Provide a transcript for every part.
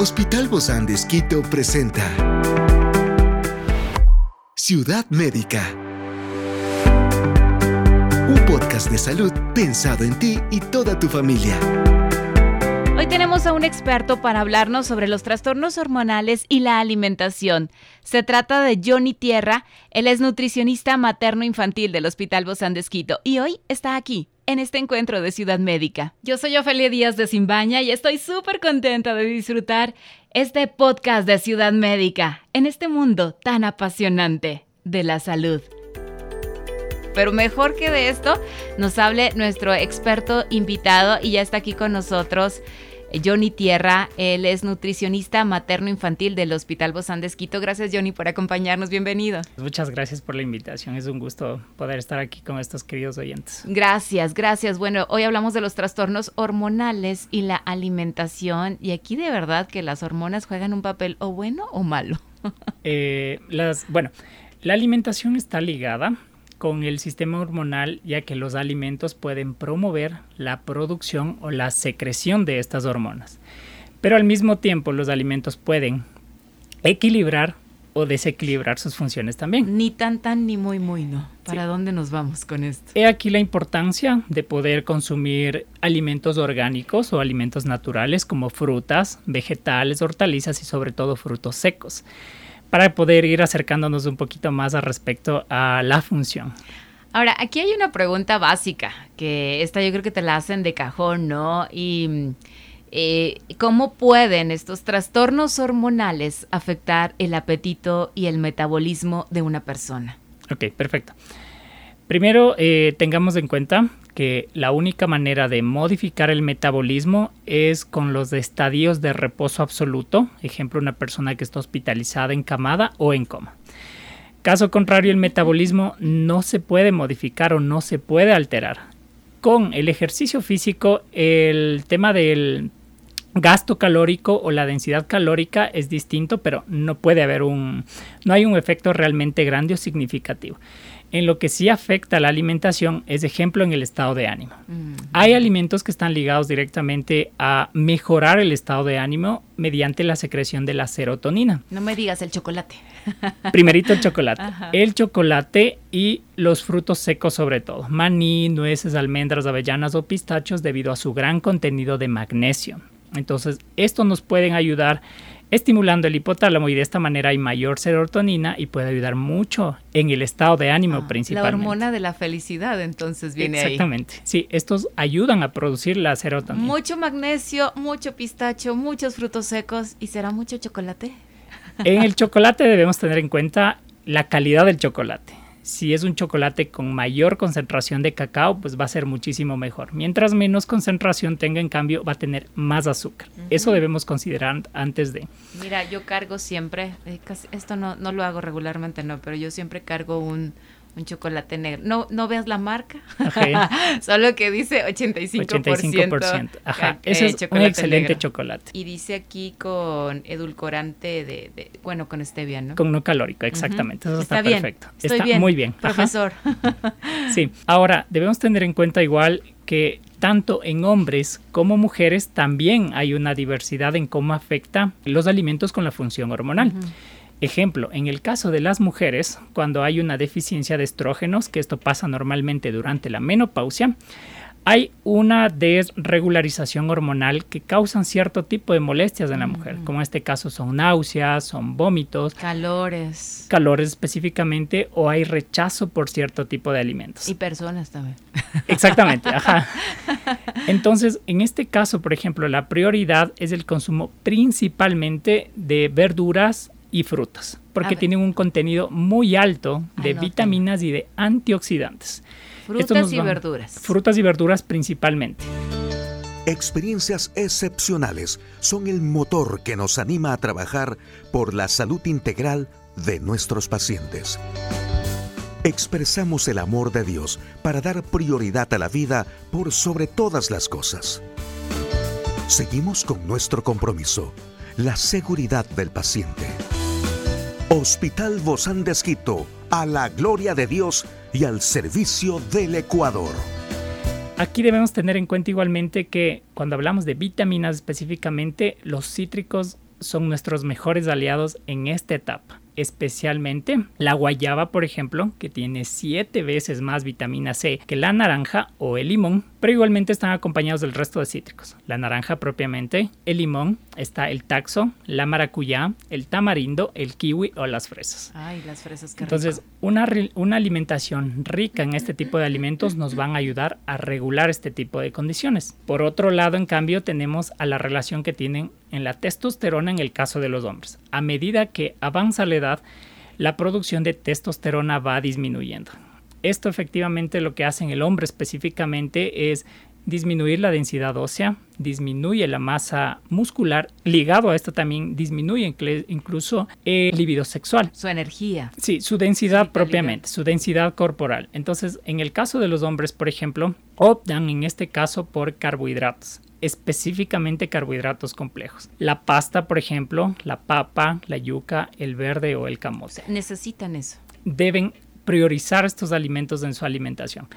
Hospital Bozán de Esquito presenta Ciudad Médica. Un podcast de salud pensado en ti y toda tu familia. Hoy tenemos a un experto para hablarnos sobre los trastornos hormonales y la alimentación. Se trata de Johnny Tierra, él es nutricionista materno-infantil del Hospital Bozán de Esquito y hoy está aquí en este encuentro de Ciudad Médica. Yo soy Ofelia Díaz de Simbaña y estoy súper contenta de disfrutar este podcast de Ciudad Médica en este mundo tan apasionante de la salud. Pero mejor que de esto, nos hable nuestro experto invitado y ya está aquí con nosotros Johnny Tierra. Él es nutricionista materno-infantil del Hospital Bozán de Esquito. Gracias, Johnny, por acompañarnos. Bienvenido. Muchas gracias por la invitación. Es un gusto poder estar aquí con estos queridos oyentes. Gracias, gracias. Bueno, hoy hablamos de los trastornos hormonales y la alimentación. Y aquí de verdad que las hormonas juegan un papel o bueno o malo. Eh, las, bueno, la alimentación está ligada con el sistema hormonal ya que los alimentos pueden promover la producción o la secreción de estas hormonas. Pero al mismo tiempo los alimentos pueden equilibrar o desequilibrar sus funciones también. Ni tan tan ni muy muy no. ¿Para dónde nos vamos con esto? He aquí la importancia de poder consumir alimentos orgánicos o alimentos naturales como frutas, vegetales, hortalizas y sobre todo frutos secos para poder ir acercándonos un poquito más al respecto a la función. Ahora, aquí hay una pregunta básica, que esta yo creo que te la hacen de cajón, ¿no? Y eh, ¿cómo pueden estos trastornos hormonales afectar el apetito y el metabolismo de una persona? Ok, perfecto. Primero, eh, tengamos en cuenta que la única manera de modificar el metabolismo es con los estadios de reposo absoluto, ejemplo, una persona que está hospitalizada, encamada o en coma. Caso contrario, el metabolismo no se puede modificar o no se puede alterar. Con el ejercicio físico, el tema del gasto calórico o la densidad calórica es distinto, pero no puede haber un, no hay un efecto realmente grande o significativo. En lo que sí afecta a la alimentación es ejemplo en el estado de ánimo. Mm. Hay alimentos que están ligados directamente a mejorar el estado de ánimo mediante la secreción de la serotonina. No me digas el chocolate. Primerito el chocolate. El chocolate y los frutos secos sobre todo. Maní, nueces, almendras, avellanas o pistachos debido a su gran contenido de magnesio. Entonces, estos nos pueden ayudar estimulando el hipotálamo y de esta manera hay mayor serotonina y puede ayudar mucho en el estado de ánimo ah, principalmente. La hormona de la felicidad entonces viene Exactamente. Sí, estos ayudan a producir la serotonina. Mucho magnesio, mucho pistacho, muchos frutos secos y será mucho chocolate. En el chocolate debemos tener en cuenta la calidad del chocolate si es un chocolate con mayor concentración de cacao, pues va a ser muchísimo mejor. Mientras menos concentración tenga, en cambio, va a tener más azúcar. Eso debemos considerar antes de. Mira, yo cargo siempre, eh, esto no, no lo hago regularmente, no, pero yo siempre cargo un un chocolate negro. No, no veas la marca, solo que dice 85%. 85%. Ajá, ese es un excelente chocolate. Y dice aquí con edulcorante de, bueno, con stevia, ¿no? Con no calórico, exactamente. Eso está, perfecto. está muy bien. Profesor. sí, ahora debemos tener en cuenta igual que tanto en hombres como mujeres también hay una diversidad en cómo afecta los alimentos con la función hormonal. Ejemplo, en el caso de las mujeres, cuando hay una deficiencia de estrógenos, que esto pasa normalmente durante la menopausia, hay una desregularización hormonal que causan cierto tipo de molestias en la mujer, mm. como en este caso son náuseas, son vómitos, calores, calores específicamente, o hay rechazo por cierto tipo de alimentos. Y personas también. Exactamente, ajá. Entonces, en este caso, por ejemplo, la prioridad es el consumo principalmente de verduras, y frutas, porque tienen un contenido muy alto de vitaminas y de antioxidantes. Frutas y verduras. Frutas y verduras principalmente. Experiencias excepcionales son el motor que nos anima a trabajar por la salud integral de nuestros pacientes. Expresamos el amor de Dios para dar prioridad a la vida por sobre todas las cosas. Seguimos con nuestro compromiso, la seguridad del paciente. Hospital Bozán de Esquito, a la gloria de Dios y al servicio del Ecuador. Aquí debemos tener en cuenta igualmente que cuando hablamos de vitaminas específicamente, los cítricos son nuestros mejores aliados en esta etapa especialmente la guayaba, por ejemplo, que tiene siete veces más vitamina C que la naranja o el limón, pero igualmente están acompañados del resto de cítricos. La naranja propiamente, el limón, está el taxo, la maracuyá, el tamarindo, el kiwi o las fresas. Ay, las fresas, qué Entonces, una, una alimentación rica en este tipo de alimentos nos van a ayudar a regular este tipo de condiciones. Por otro lado, en cambio, tenemos a la relación que tienen en la testosterona en el caso de los hombres. A medida que avanza la edad, la producción de testosterona va disminuyendo. Esto efectivamente lo que hace en el hombre específicamente es disminuir la densidad ósea, disminuye la masa muscular, ligado a esto también disminuye incluso el libido sexual. Su energía. Sí, su densidad propiamente, su densidad corporal. Entonces, en el caso de los hombres, por ejemplo, optan en este caso por carbohidratos específicamente carbohidratos complejos. La pasta, por ejemplo, la papa, la yuca, el verde o el camote. Necesitan eso. Deben priorizar estos alimentos en su alimentación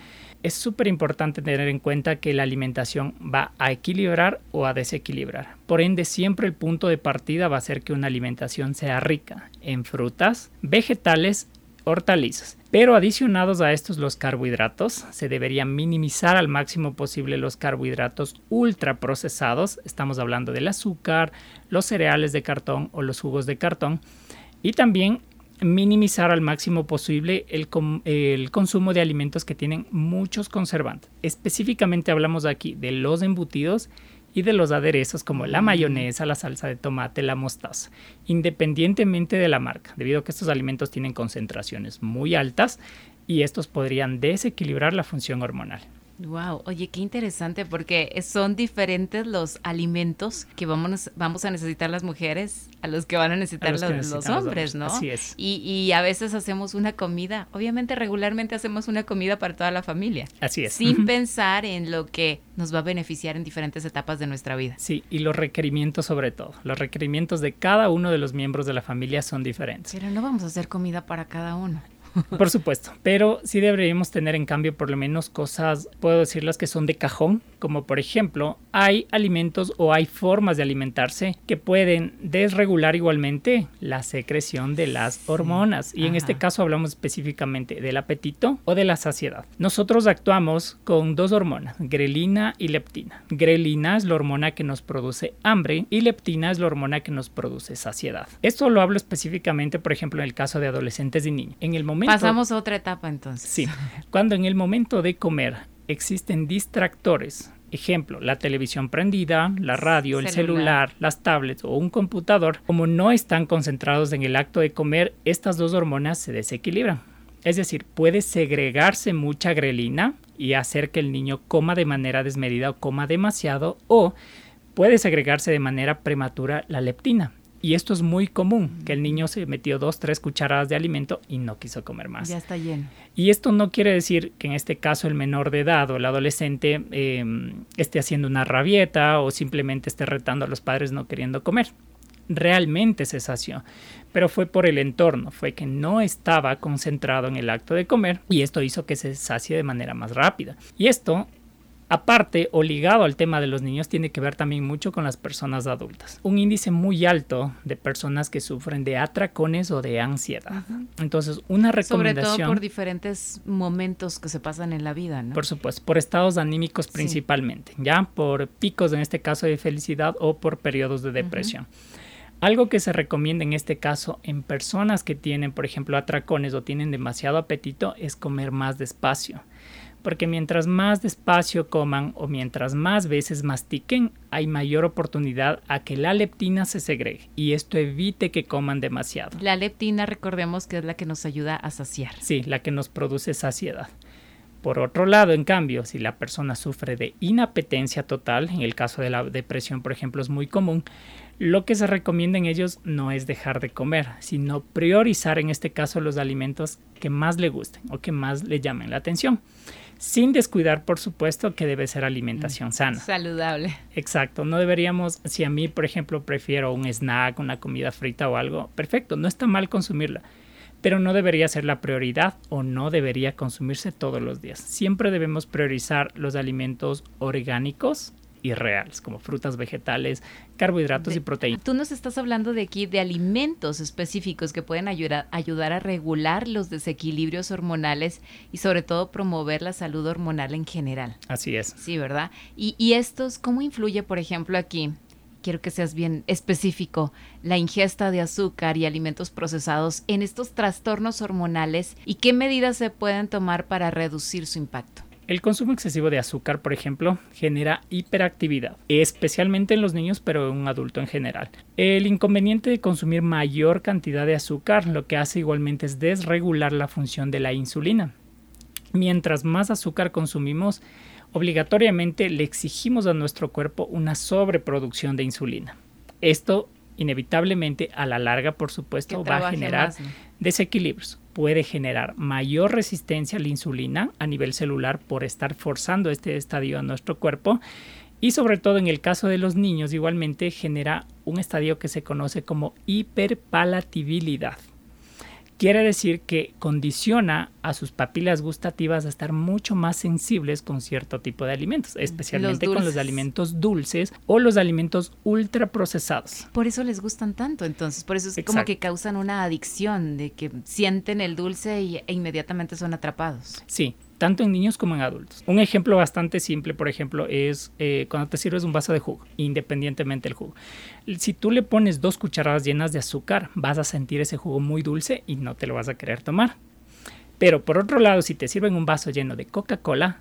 es súper importante tener en cuenta que la alimentación va a equilibrar o a desequilibrar. Por ende, siempre el punto de partida va a ser que una alimentación sea rica en frutas, vegetales, hortalizas. Pero adicionados a estos los carbohidratos, se deberían minimizar al máximo posible los carbohidratos ultraprocesados. Estamos hablando del azúcar, los cereales de cartón o los jugos de cartón. Y también minimizar al máximo posible el, el, consumo de alimentos que tienen muchos conservantes. Específicamente hablamos aquí de los embutidos y de los aderezos como la mayonesa, la salsa de tomate, la mostaza, independientemente de la marca, debido a que estos alimentos tienen concentraciones muy altas y estos podrían desequilibrar la función hormonal. Wow, oye, qué interesante porque son diferentes los alimentos que vamos, vamos a necesitar las mujeres a los que van a necesitar los, hombres, ¿no? Así es. Y, y, a veces hacemos una comida, obviamente regularmente hacemos una comida para toda la familia. Así es. Sin pensar en lo que nos va a beneficiar en diferentes etapas de nuestra vida. Sí, y los requerimientos sobre todo. Los requerimientos de cada uno de los miembros de la familia son diferentes. Pero no vamos a hacer comida para cada uno. Por supuesto, pero sí deberíamos tener en cambio por lo menos cosas, puedo decirlas que son de cajón, como por ejemplo, hay alimentos o hay formas de alimentarse que pueden desregular igualmente la secreción de las hormonas. Y en este caso hablamos específicamente del apetito o de la saciedad. Nosotros actuamos con dos hormonas, grelina y leptina. Grelina es la hormona que nos produce hambre y leptina es la hormona que nos produce saciedad. Esto lo hablo específicamente, por ejemplo, en el caso de adolescentes y niños. En el momento Pasamos a otra etapa entonces. Sí, cuando en el momento de comer existen distractores, ejemplo, la televisión prendida, la radio, el celular, las tablets o un computador, como no están concentrados en el acto de comer, estas dos hormonas se desequilibran. Es decir, puede segregarse mucha grelina y hacer que el niño coma de manera desmedida o coma demasiado o puede segregarse de manera prematura la leptina y esto es muy común, que el niño se metió dos, tres cucharadas de alimento y no quiso comer más. Ya está lleno. Y esto no quiere decir que en este caso el menor de edad o el adolescente em, esté haciendo una rabieta o simplemente esté retando a los padres no queriendo comer. Realmente se sació, pero fue por el entorno, fue que no estaba concentrado en el acto de comer y esto hizo que se sacie de manera más rápida. Y esto Aparte o ligado al tema de los niños tiene que ver también mucho con las personas adultas. Un índice muy alto de personas que sufren de atracones o de ansiedad. Entonces, una recomendación... Sobre todo por diferentes momentos que se pasan en la vida, ¿no? Por supuesto, por estados anímicos principalmente, ¿ya? Por picos en este caso de felicidad o por periodos de depresión. Algo que se recomienda en este caso en personas que tienen, por ejemplo, atracones o tienen demasiado apetito es comer más despacio porque mientras más despacio coman o mientras más veces mastiquen, hay mayor oportunidad a que la leptina se segregue y esto evite que coman demasiado. La leptina, recordemos que es la que nos ayuda a saciar. Sí, la que nos produce saciedad. Por otro lado, en cambio, si la persona sufre de inapetencia total, en el caso de la depresión, por ejemplo, es muy común, lo que se recomienda en ellos no es dejar de comer, sino priorizar en este caso los alimentos que más le gusten o que más le llamen la atención sin descuidar, por supuesto, que debe ser alimentación mm, sana. Saludable. Exacto, no deberíamos, si a mí, por ejemplo, prefiero un snack, una comida frita o algo, perfecto, no está mal consumirla, pero no debería ser la prioridad o no debería consumirse todos los días. Siempre debemos priorizar los alimentos orgánicos irreales, como frutas, vegetales, carbohidratos y proteínas. Tú nos estás hablando de aquí de alimentos específicos que pueden ayudar, ayudar a regular los desequilibrios hormonales y sobre todo promover la salud hormonal en general. Así es. Sí, ¿verdad? Y, y estos, ¿cómo influye, por ejemplo, aquí? Quiero que seas bien específico, la ingesta de azúcar y alimentos procesados en estos trastornos hormonales y qué medidas se pueden tomar para reducir su impacto. El consumo excesivo de azúcar, por ejemplo, genera hiperactividad, especialmente en los niños, pero en un adulto en general. El inconveniente de consumir mayor cantidad de azúcar lo que hace igualmente es desregular la función de la insulina. Mientras más azúcar consumimos, obligatoriamente le exigimos a nuestro cuerpo una sobreproducción de insulina. Esto inevitablemente a la larga, por supuesto, va a generar desequilibrios. Puede generar mayor resistencia a la insulina a nivel celular por estar forzando este estadio a nuestro cuerpo. Y sobre todo en el caso de los niños, igualmente genera un estadio que se conoce como hiperpalatibilidad. Quiere decir que condiciona a sus papilas gustativas a estar mucho más sensibles con cierto tipo de alimentos, especialmente con los alimentos dulces o los alimentos ultraprocesados. Por eso les gustan tanto, entonces, por eso es como que causan una adicción de que sienten el dulce e inmediatamente son atrapados. Sí, tanto en niños como en adultos. Un ejemplo bastante simple, por ejemplo, es eh, cuando te sirves un vaso de jugo, independientemente del jugo. Si tú le pones dos cucharadas llenas de azúcar, vas a sentir ese jugo muy dulce y no te lo vas a querer tomar. Pero por otro lado, si te sirven un vaso lleno de Coca-Cola,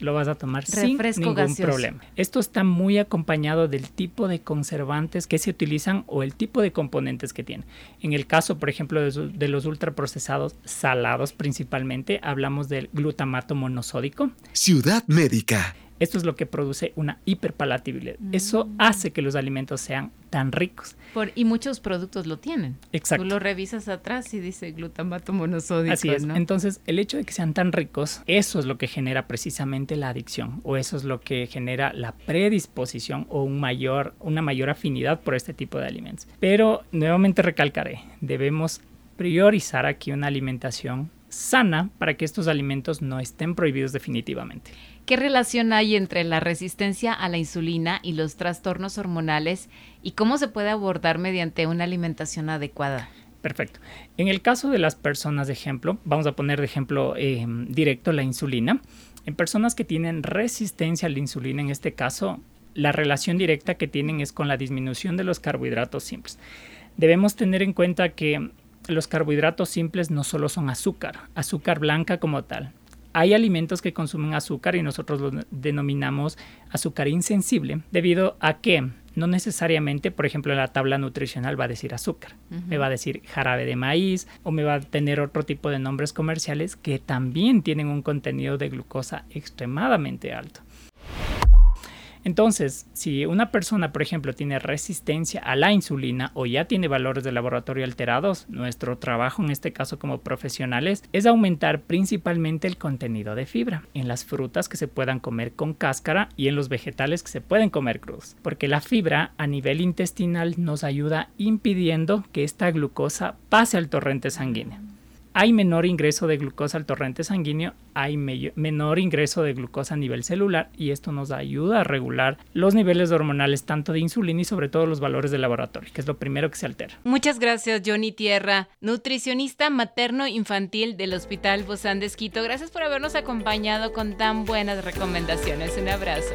lo vas a tomar sin ningún problema. Esto está muy acompañado del tipo de conservantes que se utilizan o el tipo de componentes que tienen. En el caso, por ejemplo, de, de los ultraprocesados salados principalmente, hablamos del glutamato monosódico. Ciudad Médica. Esto es lo que produce una hiperpalatabilidad. Eso mm. hace que los alimentos sean tan ricos. Por, y muchos productos lo tienen. Exacto. Tú lo revisas atrás y dice glutamato monosódico. Así es. Entonces, el hecho de que sean tan ricos, eso es lo que genera precisamente la adicción o eso es lo que genera la predisposición o un mayor, una mayor afinidad por este tipo de alimentos. Pero nuevamente recalcaré, debemos priorizar aquí una alimentación sana para que estos alimentos no estén prohibidos definitivamente. ¿Qué relación hay entre la resistencia a la insulina y los trastornos hormonales y cómo se puede abordar mediante una alimentación adecuada? Perfecto. En el caso de las personas de ejemplo, vamos a poner de ejemplo eh, directo la insulina. En personas que tienen resistencia a la insulina, en este caso, la relación directa que tienen es con la disminución de los carbohidratos simples. Debemos tener en cuenta que los carbohidratos simples no solo son azúcar, azúcar blanca como tal, hay alimentos que consumen azúcar y nosotros los denominamos azúcar insensible debido a que no necesariamente, por ejemplo, en la tabla nutricional va a decir azúcar, me va a decir jarabe de maíz o me va a tener otro tipo de nombres comerciales que también tienen un contenido de glucosa extremadamente alto. Entonces, si una persona, por ejemplo, tiene resistencia a la insulina o ya tiene valores de laboratorio alterados, nuestro trabajo en este caso como profesionales es aumentar principalmente el contenido de fibra en las frutas que se puedan comer con cáscara y en los vegetales que se pueden comer cruz, porque la fibra a nivel intestinal nos ayuda impidiendo que esta glucosa pase al torrente sanguíneo hay menor ingreso de glucosa al torrente sanguíneo, hay menor ingreso de glucosa a nivel celular y esto nos ayuda a regular los niveles hormonales tanto de insulina y sobre todo los valores de laboratorio, que es lo primero que se altera. Muchas gracias Johnny Tierra, nutricionista materno infantil del Hospital Bozán de Esquito. Gracias por habernos acompañado con tan buenas recomendaciones. Un abrazo.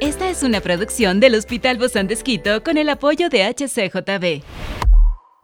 Esta es una producción del Hospital Bozán de Esquito con el apoyo de HCJB.